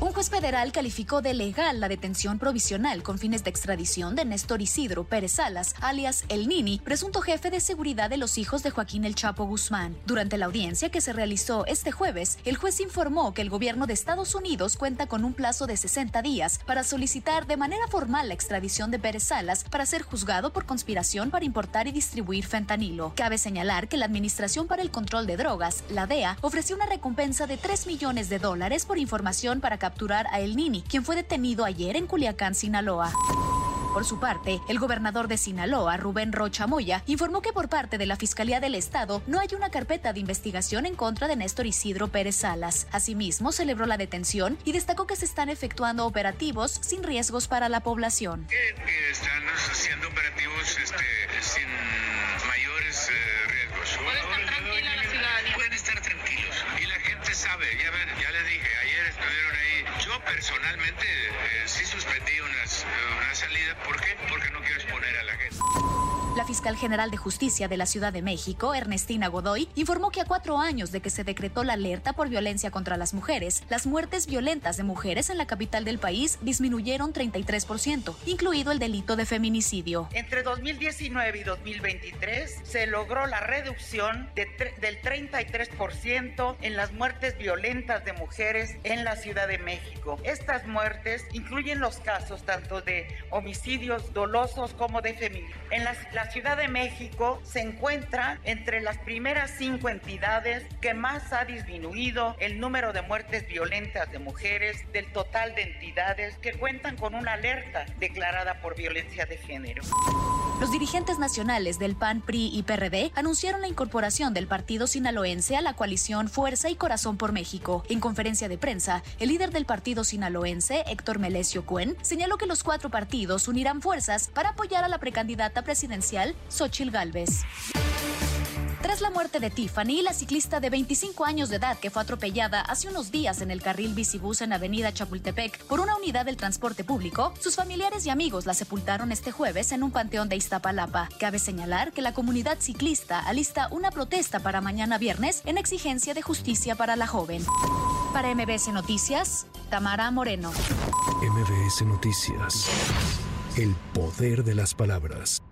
Un juez federal calificó de legal la detención provisional con fines de extradición de Néstor Isidro Pérez Salas, alias El Nini, presunto jefe de seguridad de los hijos de Joaquín El Chapo Guzmán. Durante la audiencia que se realizó este jueves, el juez informó que el gobierno de Estados Unidos cuenta con un plazo de 60 días para solicitar de manera formal la extradición de Pérez Salas para ser juzgado por conspiración para importar y distribuir fentanilo. Cabe señalar que la Administración para el Control de Drogas, la DEA, ofreció una recompensa de 3 millones de dólares por información para capturar a El Nini, quien fue detenido ayer en Culiacán, Sinaloa. Por su parte, el gobernador de Sinaloa, Rubén Rocha Moya, informó que por parte de la Fiscalía del Estado no hay una carpeta de investigación en contra de Néstor Isidro Pérez Salas. Asimismo, celebró la detención y destacó que se están efectuando operativos sin riesgos para la población. están haciendo operativos este, sin personalmente eh, sí suspendí una salida. ¿Por qué? Porque no quiero exponer la fiscal general de justicia de la Ciudad de México, Ernestina Godoy, informó que a cuatro años de que se decretó la alerta por violencia contra las mujeres, las muertes violentas de mujeres en la capital del país disminuyeron 33%, incluido el delito de feminicidio. Entre 2019 y 2023 se logró la reducción de del 33% en las muertes violentas de mujeres en la Ciudad de México. Estas muertes incluyen los casos tanto de homicidios dolosos como de feminicidio. La Ciudad de México se encuentra entre las primeras cinco entidades que más ha disminuido el número de muertes violentas de mujeres del total de entidades que cuentan con una alerta declarada por violencia de género. Los dirigentes nacionales del PAN, PRI y PRD anunciaron la incorporación del partido sinaloense a la coalición Fuerza y Corazón por México. En conferencia de prensa, el líder del partido sinaloense, Héctor Melesio Cuen, señaló que los cuatro partidos unirán fuerzas para apoyar a la precandidata presidencial, Xochil Gálvez. Tras la muerte de Tiffany, la ciclista de 25 años de edad que fue atropellada hace unos días en el carril bicibús en Avenida Chapultepec por una unidad del transporte público, sus familiares y amigos la sepultaron este jueves en un panteón de Iztapalapa. Cabe señalar que la comunidad ciclista alista una protesta para mañana viernes en exigencia de justicia para la joven. Para MBS Noticias, Tamara Moreno. MBS Noticias. El poder de las palabras.